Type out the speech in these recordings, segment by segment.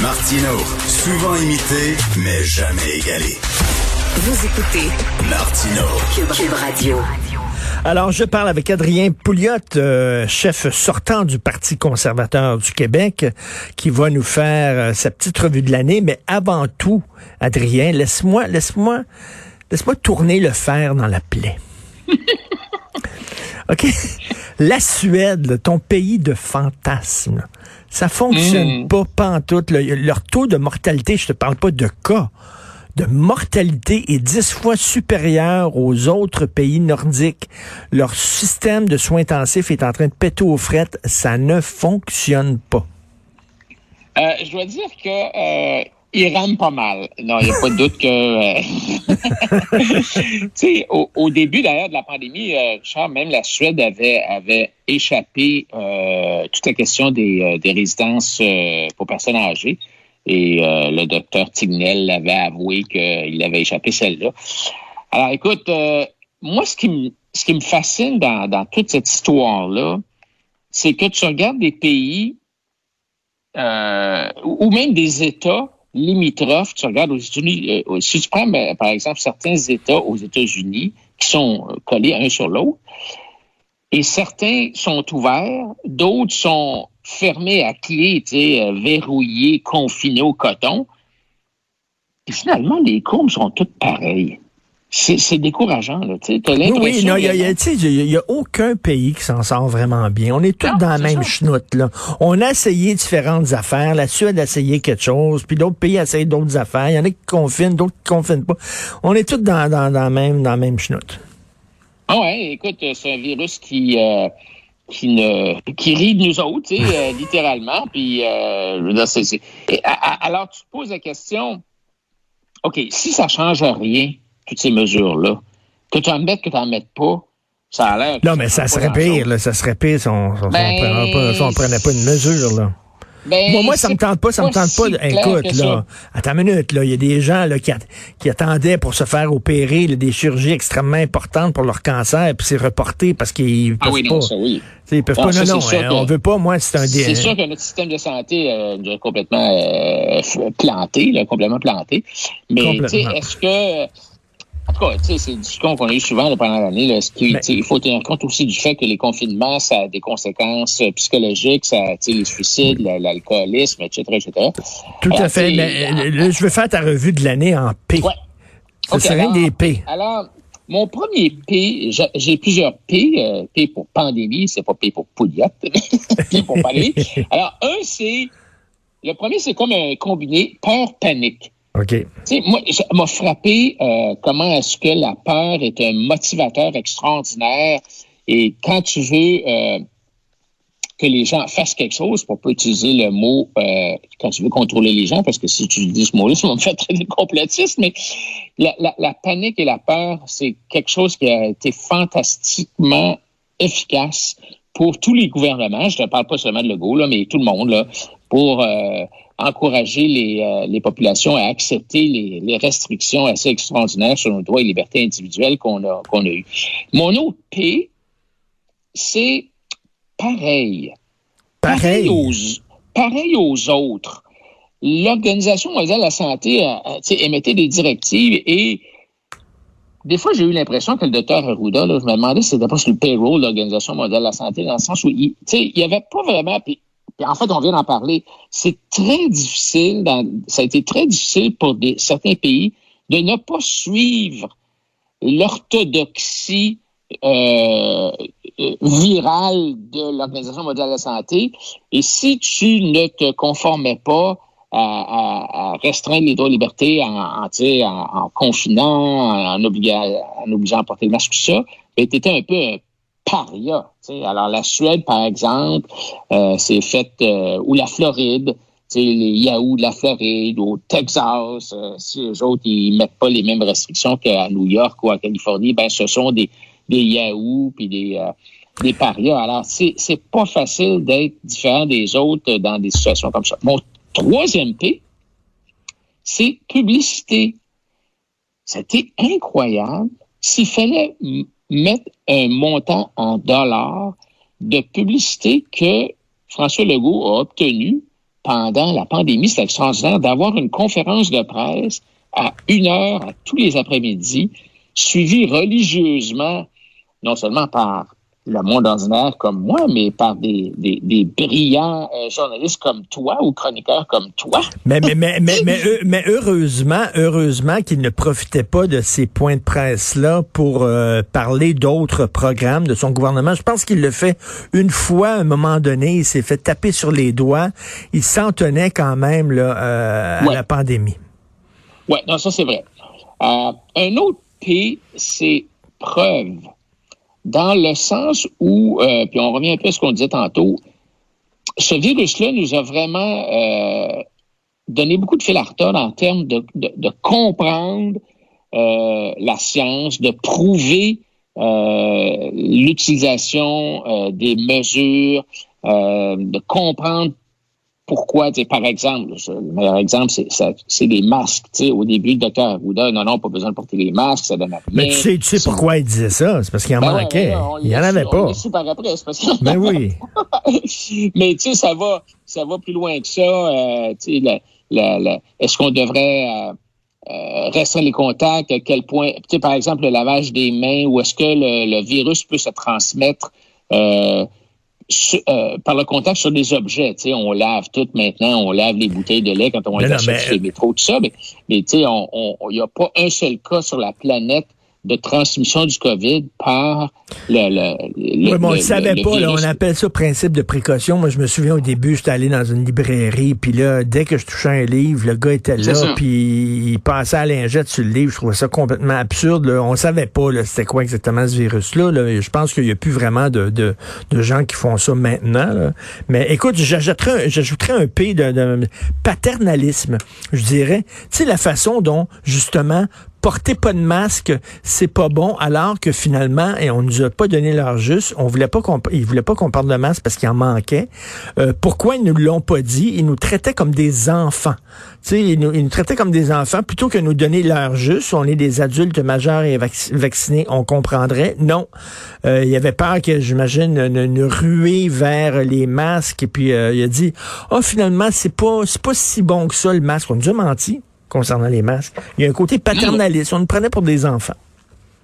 Martino, souvent imité, mais jamais égalé. Vous écoutez Martino. Cube Radio. Alors, je parle avec Adrien Pouliot, euh, chef sortant du Parti conservateur du Québec, qui va nous faire euh, sa petite revue de l'année. Mais avant tout, Adrien, laisse-moi, laisse-moi, laisse-moi tourner le fer dans la plaie. OK? La Suède, ton pays de fantasmes, ça fonctionne Mm. pas pantoute. Là. Leur taux de mortalité, je te parle pas de cas, de mortalité est dix fois supérieur aux autres pays nordiques. Leur système de soins intensifs est en train de péter aux frettes. Ça ne fonctionne pas. Euh, je dois dire que euh, il rame pas mal. Non, il n'y a pas de doute que. euh, tu sais, au, au début d'ailleurs de la pandémie, euh, Richard, même la Suède avait avait échappé euh, toute la question des, euh, des résidences euh, pour personnes âgées. Et euh, le docteur Tignel avait avoué qu'il avait échappé celle-là. Alors, écoute, moi, ce qui me ce qui me fascine dans, dans toute cette histoire-là, c'est que tu regardes des pays euh, ou même des États limitrophes. Tu regardes aux États-Unis, euh, si tu prends ben, par exemple certains États aux États-Unis qui sont euh, collés un sur l'autre, et certains sont ouverts, d'autres sont fermés à clé, euh, verrouillés, confinés au coton. Et finalement, les courbes sont toutes pareilles. C'est c'est décourageant, là. Tu sais, t'as Oui, l'impression oui, non, il y a, a- tu sais, il y a- aucun pays qui s'en sort vraiment bien. On est tous Non, dans la même ça. chenoute, là. On a essayé différentes affaires. La Suède a essayé quelque chose, puis d'autres pays essayent d'autres affaires. Il y en a qui confinent, d'autres qui confinent pas. On est tous dans, dans, dans, la même, dans la même chenoute. Ah ouais, écoute, euh, c'est un virus qui euh, qui ne qui rit de nous autres, tu sais, euh, littéralement. Puis, euh, je veux dire, Et alors tu te poses la question, ok, si ça change rien, toutes ces mesures là, que tu en mettes, que tu en mettes pas, ça a l'air. Non, mais ça serait pire, là. Ça serait pire si on, on, Ben, prenait pas, si on prenait pas une mesure, là. Ben, Moi, moi, ça me tente pas, ça me tente pas. si Écoute, là, attends une minute, là, il y a des gens là, qui, at- qui attendaient pour se faire opérer là, des chirurgies extrêmement importantes pour leur cancer, puis c'est reporté parce qu'ils peuvent Ah oui, pas. non, ça oui. Ils peuvent Non, pas. ça, Non, non, hein, que- on veut pas. Moi, c'est un C'est sûr que notre système de santé euh, nous a complètement euh, planté, là, complètement planté. Mais est-ce que en tout cas, tu sais, c'est une discussion qu'on a eu souvent là, pendant l'année. il faut tenir compte aussi du fait que les confinements, ça a des conséquences euh, psychologiques, ça, tu sais, les suicides, la- l'alcoolisme, etc., etc. Tout à fait. Mais, ah, euh, là, je veux faire ta revue de l'année en P. Ouais. Ok, serait alors- des P. Alors, mon premier P, j'ai- plusieurs P. euh, P pour pandémie, c'est pas P pour pouliette, P pour pandémie. Alors, un, c'est, le premier, c'est comme un combiné peur-panique. OK. Moi, ça m'a frappé euh, comment est-ce que la peur est un motivateur extraordinaire. Et quand tu veux euh, que les gens fassent quelque chose, pour pas utiliser le mot euh, quand tu veux contrôler les gens, parce que si tu dis ce mot-là, ça va me faire de complotiste, mais la panique et la peur, c'est quelque chose qui a été fantastiquement efficace pour tous les gouvernements. Je ne parle pas seulement de Legault, là, mais tout le monde, là, pour euh, encourager les, euh, les populations à accepter les, les restrictions assez extraordinaires sur nos droits et libertés individuelles qu'on a, qu'on a eues. Mon autre P, c'est pareil. Pareil. aux, pareil aux autres. L'Organisation mondiale de la santé a- a, tu sais, émettait des directives et des fois, j'ai eu l'impression que le docteur Arruda, là, je me demandais si c'était pas sur le payroll de l'Organisation mondiale de la santé, dans le sens où il, tu sais, il y avait pas vraiment, puis, puis en fait, on vient d'en parler, c'est très difficile, ça a été très difficile pour certains pays de ne pas suivre l'orthodoxie euh, euh, virale de l'Organisation mondiale de la santé. Et si tu ne te conformais pas à, à- à restreindre les droits et libertés en, en, confinant, en, obliga- en obligeant à porter le masque, tout ça, ben, tu étais un peu paria. Alors, la Suède, par exemple, euh, c'est fait, euh, ou la Floride, les Yahoo de la Floride, au Texas, euh, si eux autres, ils mettent pas les mêmes restrictions qu'à New York ou à Californie, ben, ce sont des, des Yahoo puis des, euh, des parias. Alors, c'est, pas facile d'être différent des autres dans des situations comme ça. Mon troisième P, c'est publicité. C'était incroyable. S'il fallait mettre un montant en dollars de publicité que François Legault a obtenu pendant la pandémie, c'est extraordinaire, d'avoir une conférence de presse à une heure tous les après-midi, suivie religieusement, non seulement par le monde ordinaire comme moi, mais par des, des, des brillants euh, journalistes comme toi ou chroniqueurs comme toi. Mais, mais, mais, mais, mais, heureusement, heureusement qu'il ne profitait pas de ces points de presse-là pour euh, parler d'autres programmes de son gouvernement. Je pense qu'il le fait une fois à un moment donné. Il s'est fait taper sur les doigts. Il s'en tenait quand même là, euh, à la pandémie. Oui, non, ça c'est vrai. un autre P, c'est preuve dans le sens où, euh, puis on revient un peu à ce qu'on disait tantôt, ce virus-là nous a vraiment euh, donné beaucoup de fil à en termes de, de, comprendre euh, la science, de prouver l'utilisation des mesures, de comprendre pourquoi, par exemple, le meilleur exemple, c'est les masques. au début, le docteur Arruda, non, non, pas besoin de porter les masques, ça donne rien. Mais tu sais, tu sais pourquoi il disait ça? C'est parce qu'il en ben manquait. il n'y en avait pas. par après, c'est parce qu'il ben oui. Mais tu sais, ça va, ça va plus loin que ça. Euh, tu sais, est-ce qu'on devrait euh, euh, restreindre les contacts? À quel point, tu sais, par exemple, le lavage des mains, ou est-ce que le, le, virus peut se transmettre? Euh, euh, par le contact sur des objets. Tu sais, on lave tout maintenant, on lave les bouteilles de lait quand on est sur les métros, tout ça, mais, mais tu sais, il n'y a pas un seul cas sur la planète de transmission du COVID par le. le, le oui, mais on ne savait pas. Là, on appelle ça principe de précaution. Moi, je me souviens au début, j'étais allé dans une librairie, puis là, dès que je touchais un livre, le gars était là, puis il passait à lingette sur le livre. Je trouvais ça complètement absurde. Là. On savait pas c'était quoi exactement ce virus-là. Là. Je pense qu'il n'y a plus vraiment de, de, de, gens qui font ça maintenant. Là. Mais écoute, j'ajouterais un P de, de paternalisme, je dirais. Tu sais, la façon dont, justement, porter pas de masque, c'est pas bon, alors que finalement, et on nous a pas donné l'heure juste, on voulait pas qu'on, ils voulaient pas qu'on porte de masque parce qu'il en manquait. Euh, pourquoi ils nous l'ont pas dit? Ils nous traitaient comme des enfants. Tu sais, ils nous, ils nous traitaient comme des enfants plutôt que nous donner l'heure juste. On est des adultes majeurs et vaccinés, on comprendrait. Non. Euh, il y avait peur que, j'imagine, une, ruée vers les masques. Et puis, euh, il a dit, oh, finalement, c'est pas, c'est pas si bon que ça, le masque. On nous a menti concernant les masques. Il y a un côté paternaliste. On nous prenait pour des enfants.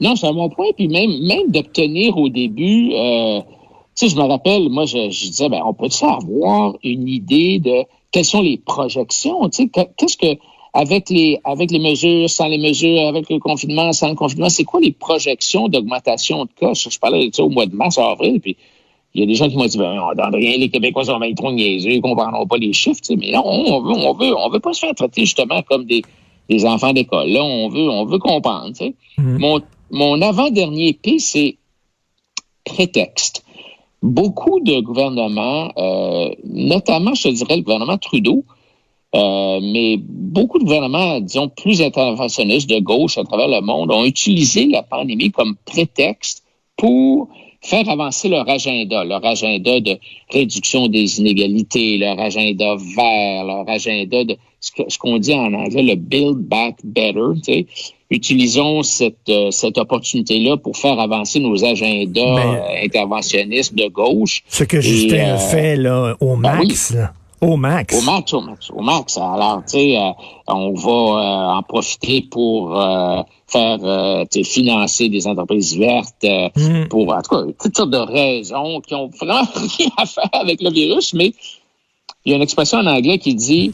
Non, c'est à mon point. Puis même, même d'obtenir au début, euh, tu sais, je me rappelle, moi, je, disais, ben, on peut avoir une idée de quelles sont les projections, tu sais, qu'est-ce que, avec les, avec les mesures, sans les mesures, avec le confinement, sans le confinement, c'est quoi les projections d'augmentation de cas? Je parlais de ça au mois de mars, avril, puis il y a des gens qui m'ont dit, ben, rien, les Québécois sont bien trop niaiseux, ils comprendront pas les chiffres, mais non, on veut, on veut, on veut pas se faire traiter justement comme des, des enfants d'école. Là, on veut, on veut comprendre. Mm-hmm. Mon, mon avant-dernier P, c'est prétexte. Beaucoup de gouvernements, euh, notamment, je dirais, le gouvernement Trudeau, euh, mais beaucoup de gouvernements, disons, plus interventionnistes de gauche à travers le monde ont utilisé la pandémie comme prétexte pour faire avancer leur agenda, leur agenda de réduction des inégalités, leur agenda vert, leur agenda de ce qu'on dit en anglais, le build back better. Tu sais. Utilisons cette, euh, cette opportunité-là pour faire avancer nos agendas ben, euh, interventionnistes de gauche. Ce que Justin euh, fait là, au ben max. Au max. Au max, au max, au max. Alors, tu sais, euh, on va euh, en profiter pour euh, faire financer des entreprises vertes mm. pour, en tout cas, toutes sortes de raisons qui ont vraiment rien à faire avec le virus, mais il y a une expression en anglais qui dit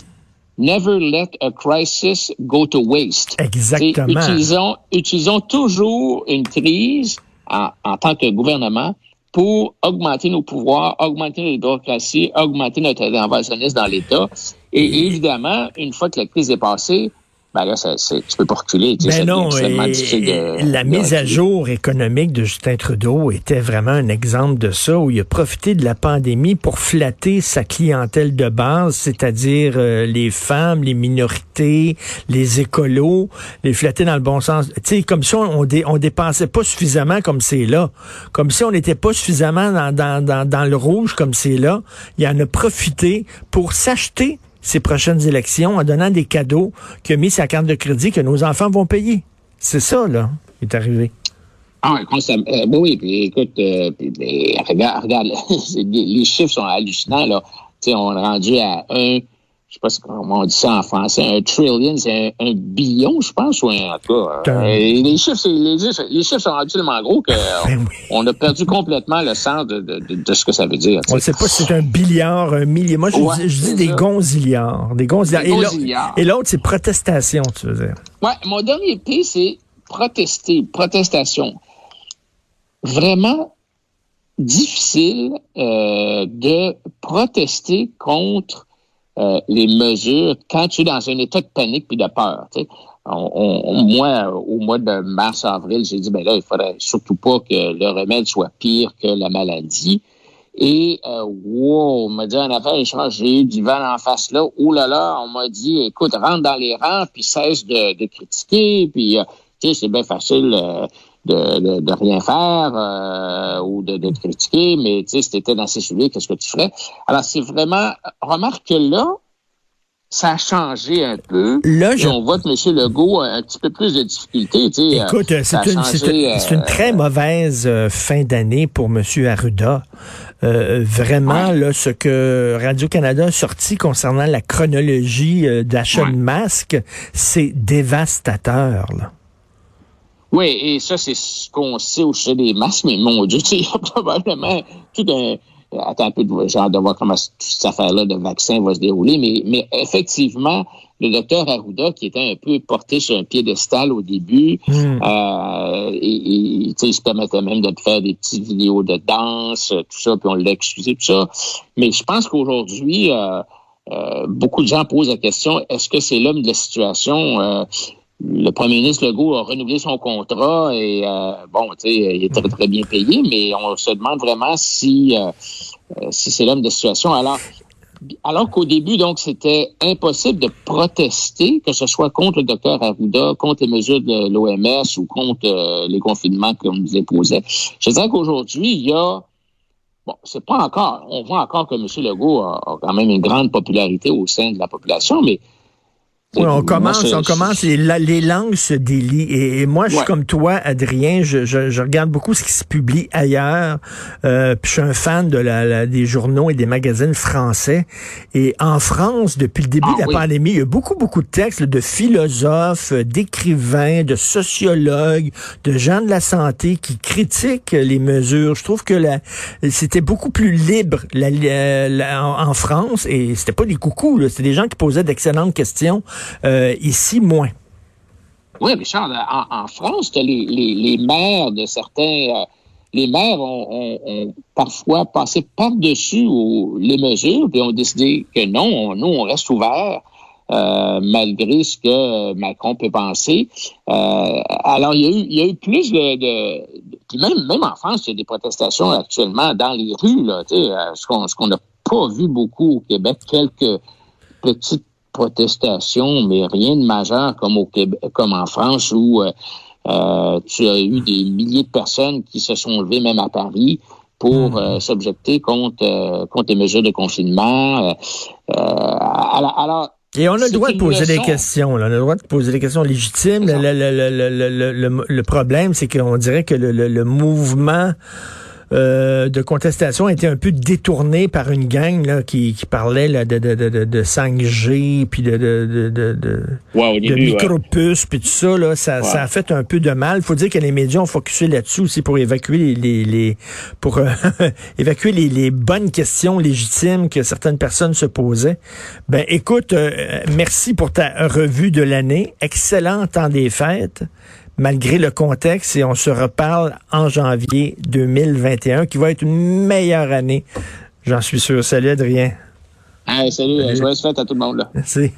Never let a crisis go to waste. Exactement. utilisons, utilisons toujours une crise en, en tant que gouvernement pour augmenter nos pouvoirs, augmenter notre démocratie, augmenter notre interventionnisme dans l'État. Et évidemment, une fois que la crise est passée, ben là, ça, tu peux pas reculer. Ben non, la mise à jour économique de Justin Trudeau était vraiment un exemple de ça, où il a profité de la pandémie pour flatter sa clientèle de base, c'est-à-dire euh, les femmes, les minorités, les écolos, les flatter dans le bon sens. Tu sais, comme si on, on, dépensait pas suffisamment comme c'est là, comme si on n'était pas suffisamment dans, dans, dans, dans le rouge comme c'est là. Il en a profité pour s'acheter ces prochaines élections en donnant des cadeaux a mis sa carte de crédit que nos enfants vont payer. C'est ça, là, qui est arrivé. Ah. Euh, ben oui, puis écoute, euh, puis, ben, regarde, regarde les chiffres sont hallucinants. Là. sais, on est rendu à un je sais pas comment on dit ça en français, un trillion, c'est un, billion, je pense, ou un, en tout cas. Euh, les, chiffres, les, les, chiffres sont absolument gros que ben on a perdu complètement le sens de, de, de, ce que ça veut dire. On ne sait pas si c'est un billiard, un milliard. Moi, je, dis, des gonzillards. Des gonzillards. Et l'autre, c'est protestation, tu veux dire. Ouais, mon dernier P, c'est protester, protestation. Vraiment difficile euh, de protester contre euh, les mesures quand tu es dans un état de panique puis de peur. moi, au mois de mars-avril, j'ai dit, ben là, il faudrait surtout pas que le remède soit pire que la maladie. Et euh, wow, on m'a dit en affaire, j'ai eu du vent en face là. Oh là là, on m'a dit, écoute, rentre dans les rangs, puis cesse de, de critiquer, puis euh, tu sais, c'est bien facile. Euh, de, de, rien faire euh, ou de, de critiquer, mais tu sais, si tu étais dans ces souliers, qu'est-ce que tu ferais? Alors, c'est vraiment... Remarque que là, ça a changé un peu. Là, je... on voit que M. Legault a un petit peu plus de difficultés. Tu sais, Écoute, c'est une, une, une, très euh, mauvaise euh, fin d'année pour M. Arruda. Euh, vraiment, là, ce que Radio-Canada a sorti concernant la chronologie d'achat de masques, c'est dévastateur. Là. Oui, et ça, c'est ce qu'on sait au sujet des masques, mais mon Dieu, il y a probablement tout un. Attends un peu, genre de voir comment toute cette affaire-là de vaccin va se dérouler, mais, mais effectivement, le docteur Arruda, qui était un peu porté sur un piédestal au début, euh, et, et il se permettait même de faire des petites vidéos de danse, tout ça, puis on l'a excusé, tout ça. Mais je pense qu'aujourd'hui, euh, euh, beaucoup de gens posent la question, est-ce que c'est l'homme de la situation? Euh, le premier ministre Legault a renouvelé son contrat et euh, bon, tu sais, il est très, très bien payé, mais on se demande vraiment si, euh, euh, si c'est l'homme de situation. Alors, alors qu'au début, donc, c'était impossible de protester, que ce soit contre le docteur Arruda, contre les mesures de l'OMS ou contre les confinements qu'on nous imposait. Je dirais qu'aujourd'hui, il y a Bon, c'est pas encore. On voit encore que M. Legault a, quand même une grande popularité au sein de la population, mais oui, on commence, on commence, les, les langues se délient. Et, moi, je suis comme toi, Adrien, je, je, je, regarde beaucoup ce qui se publie ailleurs. Euh, puis je suis un fan de la, des journaux et des magazines français. Et en France, depuis le début ah de la pandémie, il y a beaucoup, beaucoup de textes de philosophes, d'écrivains, de sociologues, de gens de la santé qui critiquent les mesures. Je trouve que c'était beaucoup plus libre la, en, France. Et c'était pas des coucous, c'était des gens qui posaient d'excellentes questions. Euh, ici, moins. Oui, Richard, en, France, les, maires de certains... Euh, les maires ont, parfois passé par-dessus les mesures, puis ont décidé que non, nous, on reste ouverts. Euh, malgré ce que Macron peut penser. alors, il y, a eu, plus de... même en France, il y a des protestations actuellement dans les rues, là, ce qu'on n'a pas vu beaucoup au Québec, quelques petites protestations, mais rien de majeur comme au Québec, comme en France où euh, euh, tu as eu des milliers de personnes qui se sont levées même à Paris pour hmm. euh, s'objecter contre contre les mesures de confinement. alors, et on a le droit de poser des questions. On a le droit de poser des questions légitimes. Le, le, le, le, problème, c'est qu'on dirait que le, mouvement euh, de contestation a été un peu détourné par une gang là, qui, qui parlait là, de, de, de, de 5G, puis de, de, de, de, ouais, micropuces, puis tout ça. Là, ça, ça a fait un peu de mal. Il faut dire que les médias ont focusé là-dessus aussi pour évacuer les, les, pour euh, évacuer les, les, bonnes questions légitimes que certaines personnes se posaient. Ben, écoute, euh, merci pour ta revue de l'année. Excellent temps des fêtes malgré le contexte, et on se reparle en janvier 2021, qui va être une meilleure année. J'en suis sûr. Salut, Adrien. salut, salut. joyeuse fête à tout le monde. Là. Merci.